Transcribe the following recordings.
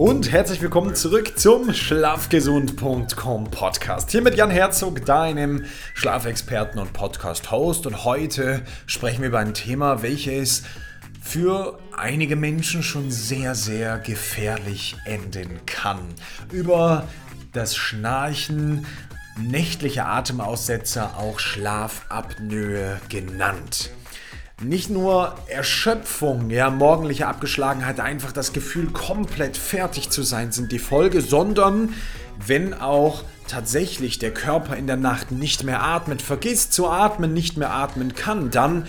Und herzlich willkommen zurück zum Schlafgesund.com Podcast. Hier mit Jan Herzog, deinem Schlafexperten und Podcast-Host. Und heute sprechen wir über ein Thema, welches für einige Menschen schon sehr, sehr gefährlich enden kann. Über das Schnarchen, nächtliche Atemaussetzer, auch Schlafapnoe genannt nicht nur Erschöpfung, ja, morgendliche Abgeschlagenheit, einfach das Gefühl, komplett fertig zu sein, sind die Folge, sondern wenn auch tatsächlich der Körper in der Nacht nicht mehr atmet, vergisst zu atmen, nicht mehr atmen kann, dann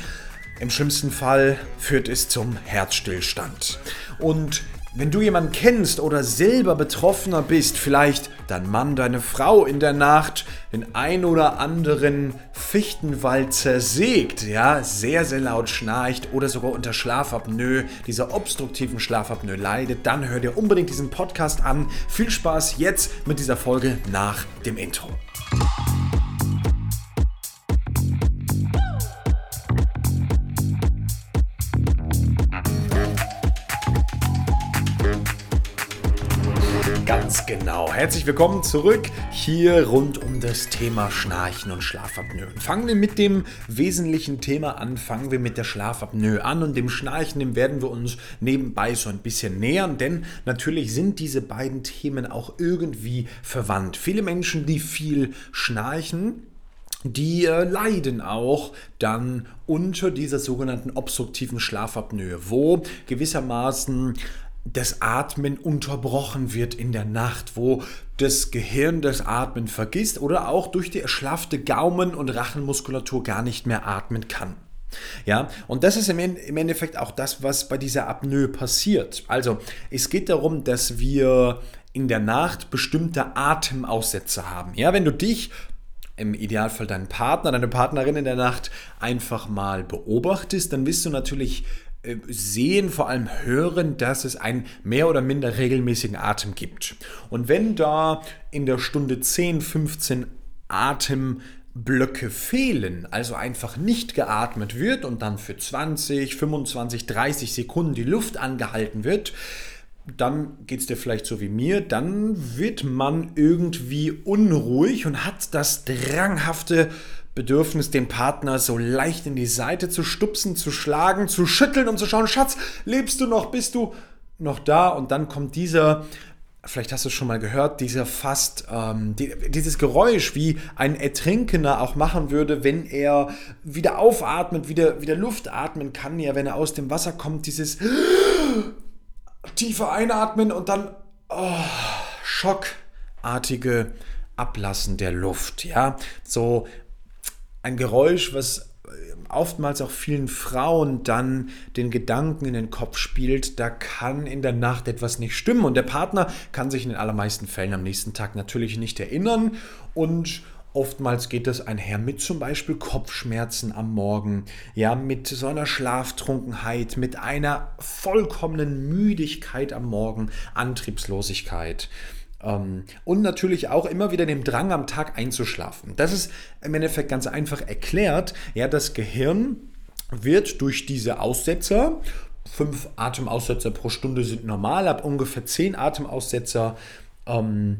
im schlimmsten Fall führt es zum Herzstillstand. Und wenn du jemanden kennst oder selber Betroffener bist, vielleicht dein Mann, deine Frau in der Nacht den ein oder anderen Fichtenwald zersägt, ja, sehr, sehr laut schnarcht oder sogar unter Schlafapnoe, dieser obstruktiven Schlafapnoe leidet, dann hör dir unbedingt diesen Podcast an. Viel Spaß jetzt mit dieser Folge nach dem Intro. Genau. Herzlich willkommen zurück hier rund um das Thema Schnarchen und Schlafapnoe. Fangen wir mit dem wesentlichen Thema an. Fangen wir mit der Schlafapnoe an und dem Schnarchen, dem werden wir uns nebenbei so ein bisschen nähern, denn natürlich sind diese beiden Themen auch irgendwie verwandt. Viele Menschen, die viel schnarchen, die äh, leiden auch dann unter dieser sogenannten obstruktiven Schlafapnoe, wo gewissermaßen das Atmen unterbrochen wird in der Nacht, wo das Gehirn das Atmen vergisst oder auch durch die erschlaffte Gaumen- und Rachenmuskulatur gar nicht mehr atmen kann. Ja, und das ist im Endeffekt auch das, was bei dieser Apnoe passiert. Also, es geht darum, dass wir in der Nacht bestimmte Atemaussätze haben. Ja, wenn du dich im Idealfall deinen Partner, deine Partnerin in der Nacht einfach mal beobachtest, dann wirst du natürlich sehen, vor allem hören, dass es einen mehr oder minder regelmäßigen Atem gibt. Und wenn da in der Stunde 10, 15 Atemblöcke fehlen, also einfach nicht geatmet wird und dann für 20, 25, 30 Sekunden die Luft angehalten wird, dann geht es dir vielleicht so wie mir, dann wird man irgendwie unruhig und hat das dranghafte Bedürfnis, den Partner so leicht in die Seite zu stupsen, zu schlagen, zu schütteln und zu schauen, Schatz, lebst du noch, bist du noch da? Und dann kommt dieser, vielleicht hast du es schon mal gehört, dieser fast, ähm, die, dieses Geräusch, wie ein Ertrinkender auch machen würde, wenn er wieder aufatmet, wieder, wieder Luft atmen kann, ja, wenn er aus dem Wasser kommt, dieses tiefe Einatmen und dann oh, schockartige Ablassen der Luft, ja, so ein Geräusch, was oftmals auch vielen Frauen dann den Gedanken in den Kopf spielt, da kann in der Nacht etwas nicht stimmen und der Partner kann sich in den allermeisten Fällen am nächsten Tag natürlich nicht erinnern und Oftmals geht das einher mit zum Beispiel Kopfschmerzen am Morgen, ja, mit so einer Schlaftrunkenheit, mit einer vollkommenen Müdigkeit am Morgen, Antriebslosigkeit. Ähm, und natürlich auch immer wieder dem Drang am Tag einzuschlafen. Das ist im Endeffekt ganz einfach erklärt. Ja, das Gehirn wird durch diese Aussetzer, fünf Atemaussetzer pro Stunde sind normal, ab ungefähr zehn Atemaussetzer ähm,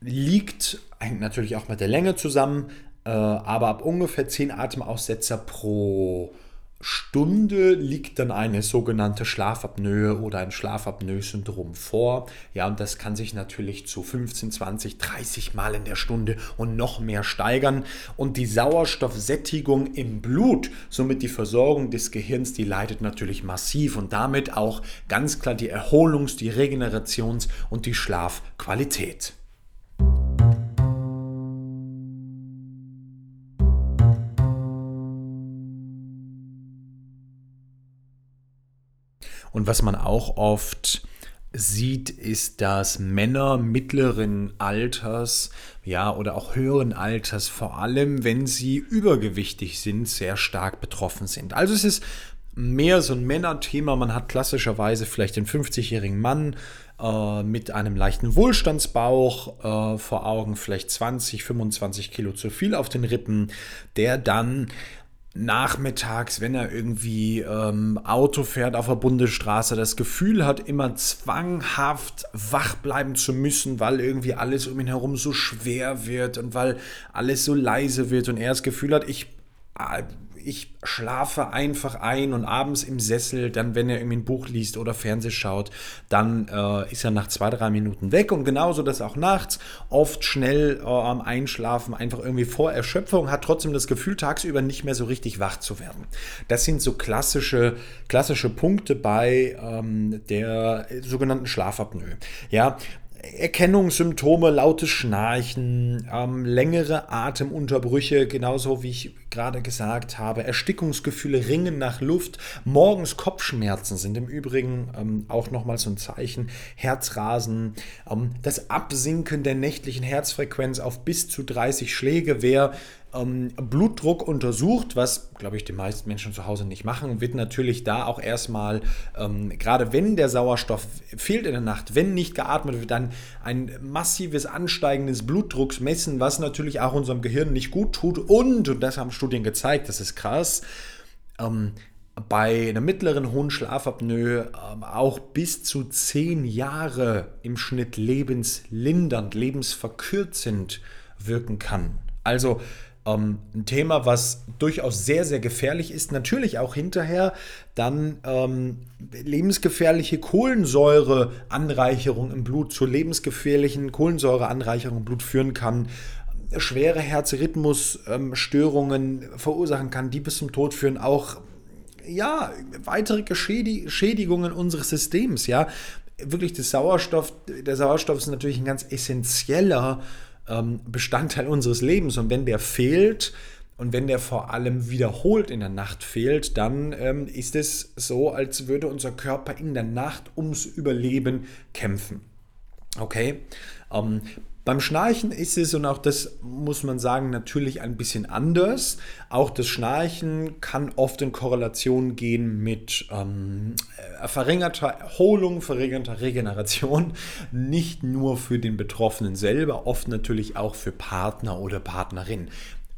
liegt, hängt natürlich auch mit der Länge zusammen, äh, aber ab ungefähr zehn Atemaussetzer pro Stunde Stunde liegt dann eine sogenannte Schlafapnoe oder ein Schlafapnoe-Syndrom vor. Ja, und das kann sich natürlich zu 15, 20, 30 Mal in der Stunde und noch mehr steigern. Und die Sauerstoffsättigung im Blut, somit die Versorgung des Gehirns, die leidet natürlich massiv und damit auch ganz klar die Erholungs-, die Regenerations- und die Schlafqualität. Und was man auch oft sieht, ist, dass Männer mittleren Alters, ja, oder auch höheren Alters, vor allem wenn sie übergewichtig sind, sehr stark betroffen sind. Also es ist mehr so ein Männerthema. Man hat klassischerweise vielleicht den 50-jährigen Mann äh, mit einem leichten Wohlstandsbauch äh, vor Augen, vielleicht 20, 25 Kilo zu viel auf den Rippen, der dann nachmittags, wenn er irgendwie ähm, Auto fährt auf der Bundesstraße, das Gefühl hat, immer zwanghaft wach bleiben zu müssen, weil irgendwie alles um ihn herum so schwer wird und weil alles so leise wird und er das Gefühl hat, ich ah, ich schlafe einfach ein und abends im Sessel, dann wenn er irgendwie ein Buch liest oder Fernseh schaut, dann äh, ist er nach zwei, drei Minuten weg und genauso das auch nachts, oft schnell äh, am Einschlafen, einfach irgendwie vor Erschöpfung, hat trotzdem das Gefühl, tagsüber nicht mehr so richtig wach zu werden. Das sind so klassische, klassische Punkte bei ähm, der sogenannten Schlafapnoe. Ja, Erkennungssymptome, lautes Schnarchen, ähm, längere Atemunterbrüche, genauso wie ich gerade gesagt habe, Erstickungsgefühle, Ringen nach Luft, morgens Kopfschmerzen sind im Übrigen ähm, auch nochmal so ein Zeichen, Herzrasen, ähm, das Absinken der nächtlichen Herzfrequenz auf bis zu 30 Schläge. Wer ähm, Blutdruck untersucht, was, glaube ich, die meisten Menschen zu Hause nicht machen, wird natürlich da auch erstmal, ähm, gerade wenn der Sauerstoff fehlt in der Nacht, wenn nicht geatmet wird, dann ein massives Ansteigen des Blutdrucks messen, was natürlich auch unserem Gehirn nicht gut tut. Und, und das haben Studien gezeigt, das ist krass, ähm, bei einer mittleren hohen Schlafapnoe ähm, auch bis zu zehn Jahre im Schnitt lebenslindernd, lebensverkürzend wirken kann. Also ähm, ein Thema, was durchaus sehr, sehr gefährlich ist. Natürlich auch hinterher dann ähm, lebensgefährliche Kohlensäureanreicherung im Blut zu lebensgefährlichen Kohlensäureanreicherung im Blut führen kann schwere Herzrhythmusstörungen ähm, verursachen kann, die bis zum Tod führen, auch ja, weitere Schädigungen unseres Systems, ja. Wirklich der Sauerstoff, der Sauerstoff ist natürlich ein ganz essentieller ähm, Bestandteil unseres Lebens. Und wenn der fehlt, und wenn der vor allem wiederholt in der Nacht fehlt, dann ähm, ist es so, als würde unser Körper in der Nacht ums Überleben kämpfen. Okay? Ähm, beim Schnarchen ist es, und auch das muss man sagen, natürlich ein bisschen anders. Auch das Schnarchen kann oft in Korrelation gehen mit ähm, äh, verringerter Erholung, verringerter Regeneration. Nicht nur für den Betroffenen selber, oft natürlich auch für Partner oder Partnerin.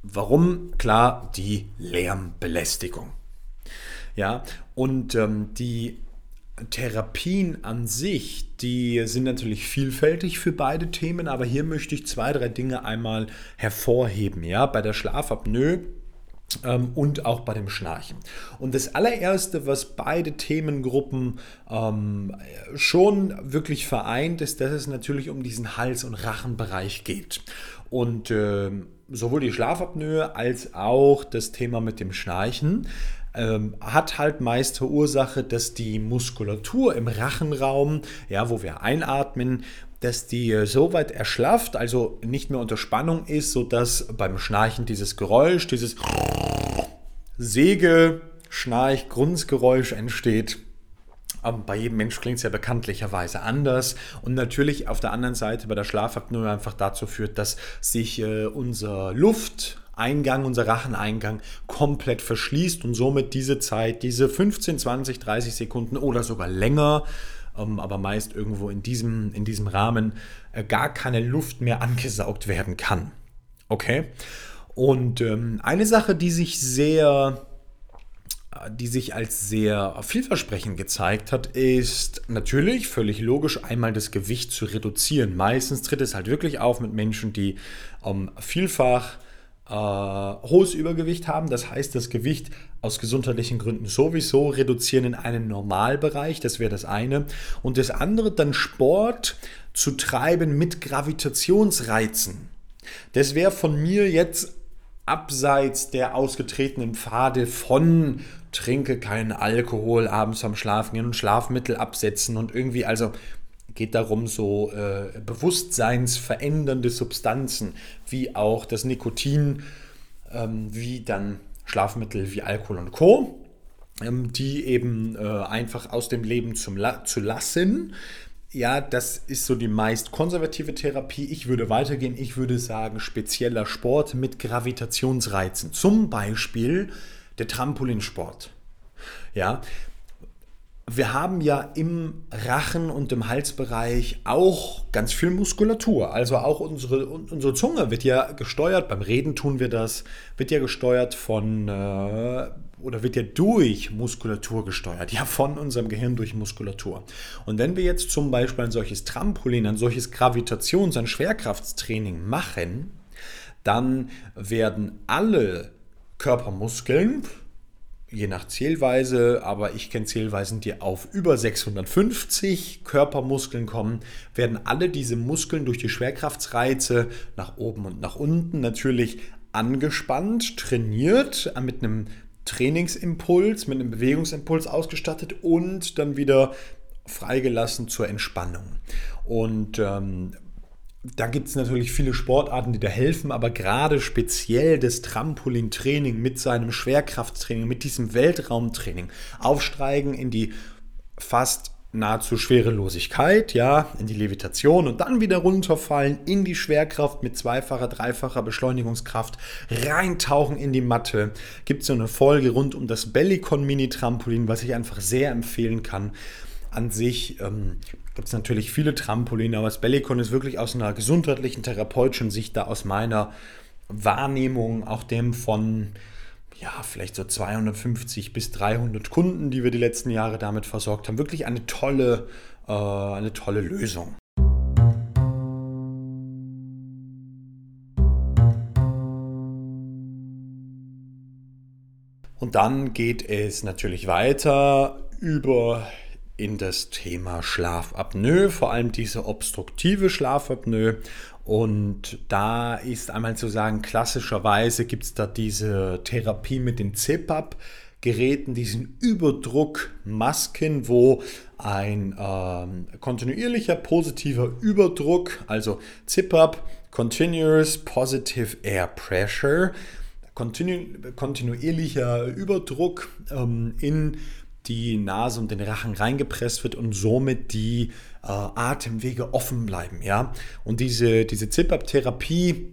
Warum? Klar, die Lärmbelästigung. Ja, und ähm, die Therapien an sich, die sind natürlich vielfältig für beide Themen, aber hier möchte ich zwei, drei Dinge einmal hervorheben. Ja, bei der Schlafapnoe ähm, und auch bei dem Schnarchen. Und das allererste, was beide Themengruppen ähm, schon wirklich vereint, ist, dass es natürlich um diesen Hals- und Rachenbereich geht. Und äh, sowohl die Schlafapnoe als auch das Thema mit dem Schnarchen ähm, hat halt meist zur Ursache, dass die Muskulatur im Rachenraum, ja, wo wir einatmen, dass die so weit erschlafft, also nicht mehr unter Spannung ist, sodass beim Schnarchen dieses Geräusch, dieses Säge, Schnarch, Grunzgeräusch entsteht. Aber bei jedem Mensch klingt es ja bekanntlicherweise anders. Und natürlich auf der anderen Seite bei der Schlafapnoe einfach dazu führt, dass sich äh, unser Luft, Eingang, unser Racheneingang komplett verschließt und somit diese Zeit, diese 15, 20, 30 Sekunden oder sogar länger, ähm, aber meist irgendwo in diesem, in diesem Rahmen, äh, gar keine Luft mehr angesaugt werden kann. Okay? Und ähm, eine Sache, die sich sehr die sich als sehr vielversprechend gezeigt hat, ist natürlich völlig logisch, einmal das Gewicht zu reduzieren. Meistens tritt es halt wirklich auf mit Menschen, die ähm, vielfach äh, hohes Übergewicht haben. Das heißt, das Gewicht aus gesundheitlichen Gründen sowieso reduzieren in einen Normalbereich. Das wäre das eine. Und das andere dann Sport zu treiben mit Gravitationsreizen. Das wäre von mir jetzt abseits der ausgetretenen Pfade von trinke keinen Alkohol abends am Schlafen gehen und Schlafmittel absetzen und irgendwie, also geht darum, so äh, bewusstseinsverändernde Substanzen wie auch das Nikotin, ähm, wie dann Schlafmittel wie Alkohol und Co., ähm, die eben äh, einfach aus dem Leben zum La zu lassen. Ja, das ist so die meist konservative Therapie. Ich würde weitergehen. Ich würde sagen, spezieller Sport mit Gravitationsreizen. Zum Beispiel der Trampolinsport. Ja, wir haben ja im Rachen und im Halsbereich auch ganz viel Muskulatur. Also auch unsere, unsere Zunge wird ja gesteuert, beim Reden tun wir das, wird ja gesteuert von äh, oder wird ja durch Muskulatur gesteuert, ja von unserem Gehirn durch Muskulatur. Und wenn wir jetzt zum Beispiel ein solches Trampolin, ein solches Gravitations-, ein Schwerkraftstraining machen, dann werden alle Körpermuskeln, je nach Zählweise, aber ich kenne Zählweisen, die auf über 650 Körpermuskeln kommen, werden alle diese Muskeln durch die Schwerkraftsreize nach oben und nach unten natürlich angespannt, trainiert, mit einem Trainingsimpuls, mit einem Bewegungsimpuls ausgestattet und dann wieder freigelassen zur Entspannung. Und ähm, da gibt es natürlich viele Sportarten, die da helfen, aber gerade speziell das Trampolintraining mit seinem Schwerkrafttraining, mit diesem Weltraumtraining, aufsteigen in die fast nahezu Schwerelosigkeit, ja, in die Levitation und dann wieder runterfallen in die Schwerkraft mit zweifacher, dreifacher Beschleunigungskraft, reintauchen in die Matte. Gibt es so eine Folge rund um das Bellicon Mini Trampolin, was ich einfach sehr empfehlen kann. An sich ähm, gibt es natürlich viele Trampoline, aber das Bellicon ist wirklich aus einer gesundheitlichen, therapeutischen Sicht da aus meiner Wahrnehmung, auch dem von ja, vielleicht so 250 bis 300 Kunden, die wir die letzten Jahre damit versorgt haben, wirklich eine tolle, äh, eine tolle Lösung. Und dann geht es natürlich weiter über in das Thema Schlafapnoe, vor allem diese obstruktive Schlafapnoe. Und da ist einmal zu sagen, klassischerweise gibt es da diese Therapie mit den CPAP. Geräten, diesen Überdruckmasken, wo ein ähm, kontinuierlicher positiver Überdruck, also CPAP, Continuous Positive Air Pressure, kontinu kontinuierlicher Überdruck ähm, in die Nase und den Rachen reingepresst wird und somit die äh, Atemwege offen bleiben. Ja? Und diese, diese ZIP-Up-Therapie,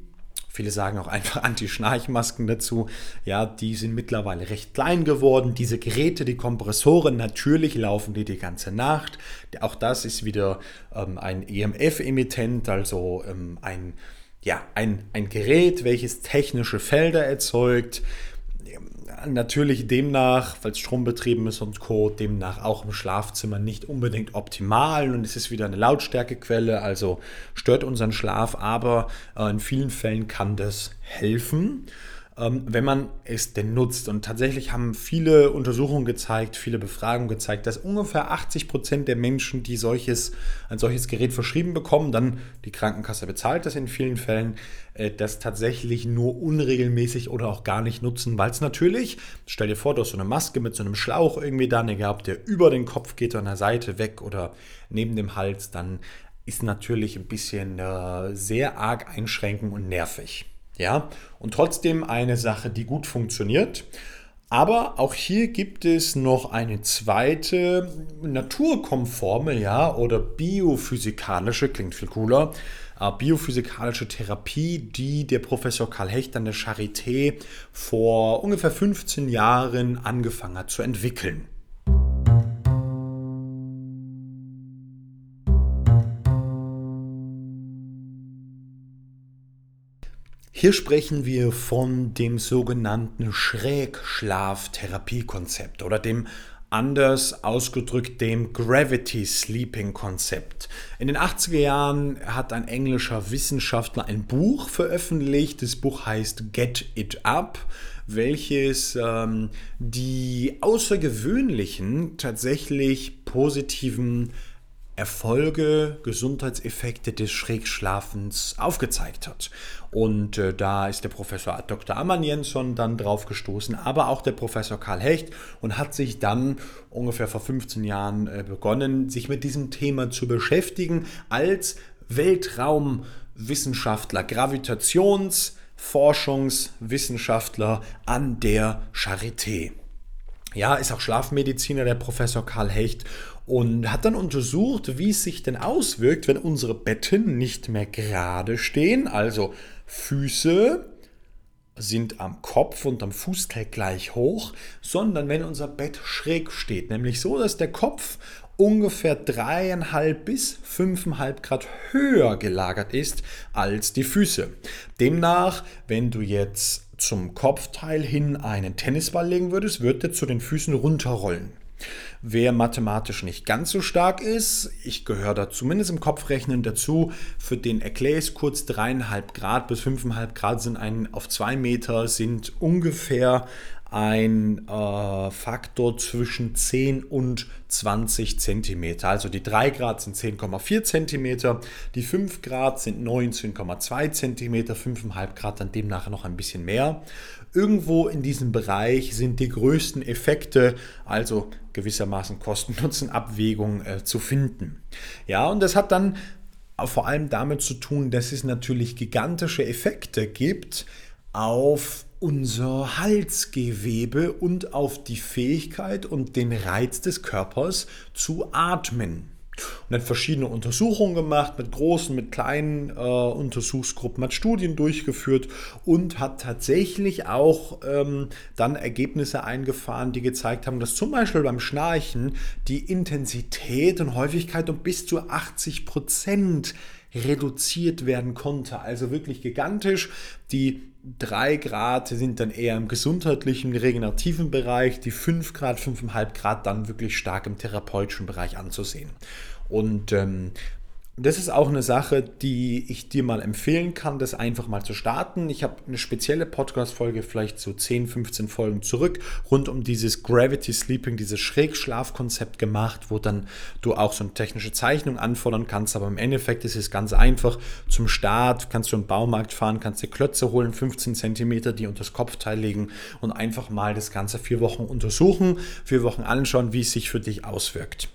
viele sagen auch einfach Anti-Schnarchmasken dazu, ja, die sind mittlerweile recht klein geworden. Diese Geräte, die Kompressoren, natürlich laufen die die ganze Nacht. Auch das ist wieder ähm, ein EMF-Emittent, also ähm, ein, ja, ein, ein Gerät, welches technische Felder erzeugt natürlich demnach, weil es strombetrieben ist und Co., demnach auch im Schlafzimmer nicht unbedingt optimal und es ist wieder eine Lautstärkequelle, also stört unseren Schlaf, aber äh, in vielen Fällen kann das helfen. Ähm, wenn man es denn nutzt. Und tatsächlich haben viele Untersuchungen gezeigt, viele Befragungen gezeigt, dass ungefähr 80 Prozent der Menschen, die solches, ein solches Gerät verschrieben bekommen, dann die Krankenkasse bezahlt das in vielen Fällen, äh, das tatsächlich nur unregelmäßig oder auch gar nicht nutzen, weil es natürlich, stell dir vor, du hast so eine Maske mit so einem Schlauch irgendwie da gehabt, der über den Kopf geht an der Seite weg oder neben dem Hals, dann ist natürlich ein bisschen äh, sehr arg einschränken und nervig. Ja, und trotzdem eine Sache, die gut funktioniert. Aber auch hier gibt es noch eine zweite naturkonforme, ja, oder biophysikalische, klingt viel cooler, äh, biophysikalische Therapie, die der Professor Karl Hecht an der Charité vor ungefähr 15 Jahren angefangen hat zu entwickeln. Hier sprechen wir von dem sogenannten Schrägschlaftherapiekonzept oder dem anders ausgedrückt dem Gravity Sleeping Konzept. In den 80er Jahren hat ein englischer Wissenschaftler ein Buch veröffentlicht. Das Buch heißt Get It Up, welches ähm, die außergewöhnlichen, tatsächlich positiven Erfolge, Gesundheitseffekte des Schrägschlafens aufgezeigt hat. Und äh, da ist der Professor Dr. Amman Jensson dann drauf gestoßen, aber auch der Professor Karl Hecht und hat sich dann ungefähr vor 15 Jahren äh, begonnen, sich mit diesem Thema zu beschäftigen als Weltraumwissenschaftler, Gravitationsforschungswissenschaftler an der Charité. Ja, ist auch Schlafmediziner, der Professor Karl Hecht, und hat dann untersucht, wie es sich denn auswirkt, wenn unsere Betten nicht mehr gerade stehen, also Füße sind am Kopf und am Fußteil gleich hoch, sondern wenn unser Bett schräg steht, nämlich so, dass der Kopf ungefähr dreieinhalb bis fünfeinhalb Grad höher gelagert ist als die Füße. Demnach, wenn du jetzt zum Kopfteil hin einen Tennisball legen würdest, wird er zu den Füßen runterrollen. Wer mathematisch nicht ganz so stark ist, ich gehöre da zumindest im Kopfrechnen dazu, für den erkläre ich es kurz, dreieinhalb Grad bis fünfeinhalb Grad sind ein, auf zwei Meter sind ungefähr ein äh, Faktor zwischen 10 und 20 cm. Also die 3 Grad sind 10,4 cm, die 5 Grad sind 19,2 cm, 5,5 Grad dann demnach noch ein bisschen mehr. Irgendwo in diesem Bereich sind die größten Effekte, also gewissermaßen Kosten-Nutzen-Abwägung äh, zu finden. Ja, und das hat dann vor allem damit zu tun, dass es natürlich gigantische Effekte gibt auf unser Halsgewebe und auf die Fähigkeit und den Reiz des Körpers zu atmen. Und hat verschiedene Untersuchungen gemacht, mit großen, mit kleinen äh, Untersuchsgruppen, hat Studien durchgeführt und hat tatsächlich auch ähm, dann Ergebnisse eingefahren, die gezeigt haben, dass zum Beispiel beim Schnarchen die Intensität und Häufigkeit um bis zu 80 Prozent reduziert werden konnte. Also wirklich gigantisch. Die 3 Grad sind dann eher im gesundheitlichen, regenerativen Bereich, die 5 Grad, 5,5 Grad dann wirklich stark im therapeutischen Bereich anzusehen. Und ähm, das ist auch eine Sache, die ich dir mal empfehlen kann, das einfach mal zu starten. Ich habe eine spezielle Podcast-Folge, vielleicht so 10, 15 Folgen zurück, rund um dieses Gravity Sleeping, dieses Schrägschlafkonzept gemacht, wo dann du auch so eine technische Zeichnung anfordern kannst. Aber im Endeffekt ist es ganz einfach. Zum Start kannst du im Baumarkt fahren, kannst dir Klötze holen, 15 cm, die unter das Kopfteil legen und einfach mal das Ganze vier Wochen untersuchen, vier Wochen anschauen, wie es sich für dich auswirkt.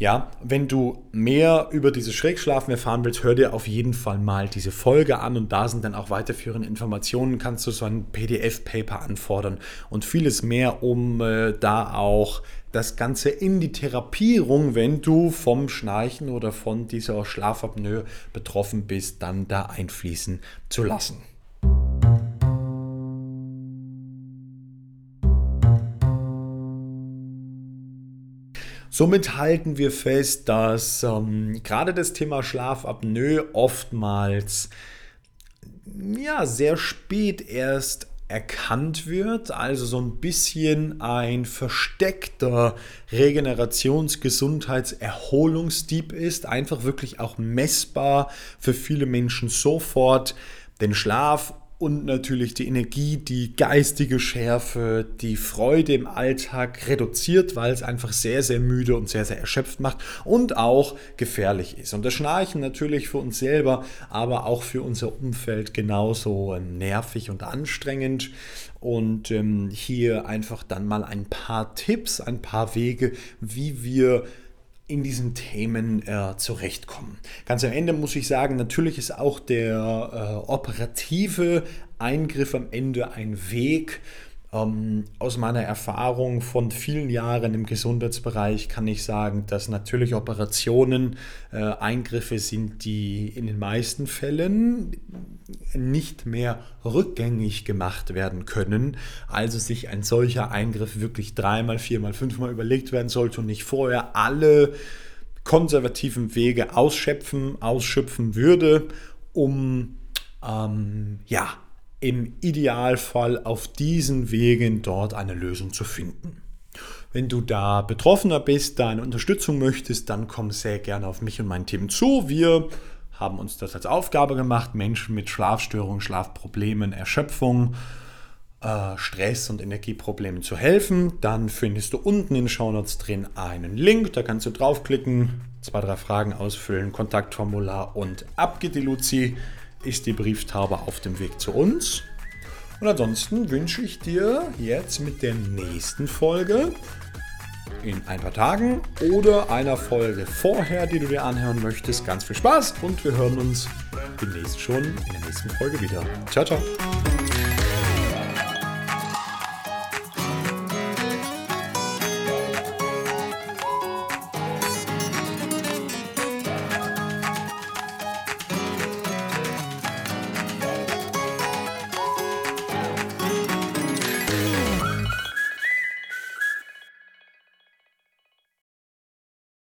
Ja, wenn du mehr über dieses Schrägschlafen erfahren willst, hör dir auf jeden Fall mal diese Folge an und da sind dann auch weiterführende Informationen. Kannst du so ein PDF-Paper anfordern und vieles mehr, um äh, da auch das Ganze in die Therapierung, wenn du vom Schnarchen oder von dieser Schlafapnoe betroffen bist, dann da einfließen zu lassen. Somit halten wir fest, dass ähm, gerade das Thema Schlafapnoe oftmals ja, sehr spät erst erkannt wird, also so ein bisschen ein versteckter Regenerations-, Gesundheits-, Erholungsdieb ist, einfach wirklich auch messbar für viele Menschen sofort. Den Schlaf und natürlich die Energie, die geistige Schärfe, die Freude im Alltag reduziert, weil es einfach sehr, sehr müde und sehr, sehr erschöpft macht und auch gefährlich ist. Und das Schnarchen natürlich für uns selber, aber auch für unser Umfeld genauso nervig und anstrengend. Und ähm, hier einfach dann mal ein paar Tipps, ein paar Wege, wie wir in diesen Themen äh, zurechtkommen. Ganz am Ende muss ich sagen, natürlich ist auch der äh, operative Eingriff am Ende ein Weg, ähm, aus meiner Erfahrung von vielen Jahren im Gesundheitsbereich kann ich sagen, dass natürlich Operationen äh, Eingriffe sind, die in den meisten Fällen nicht mehr rückgängig gemacht werden können. Also sich ein solcher Eingriff wirklich dreimal, viermal, fünfmal überlegt werden sollte und nicht vorher alle konservativen Wege ausschöpfen, ausschöpfen würde, um ähm, ja, im Idealfall auf diesen Wegen dort eine Lösung zu finden. Wenn du da Betroffener bist, da eine Unterstützung möchtest, dann komm sehr gerne auf mich und mein Team zu. Wir haben uns das als Aufgabe gemacht, Menschen mit Schlafstörungen, Schlafproblemen, Erschöpfung, äh, Stress und Energieproblemen zu helfen. Dann findest du unten in den Shownotes drin einen Link, da kannst du draufklicken, zwei, drei Fragen ausfüllen, Kontaktformular und ab geht die Luzi ist die Brieftaube auf dem Weg zu uns. Und ansonsten wünsche ich dir jetzt mit der nächsten Folge in ein paar Tagen oder einer Folge vorher, die du dir anhören möchtest, ganz viel Spaß und wir hören uns demnächst schon in der nächsten Folge wieder. Ciao, ciao.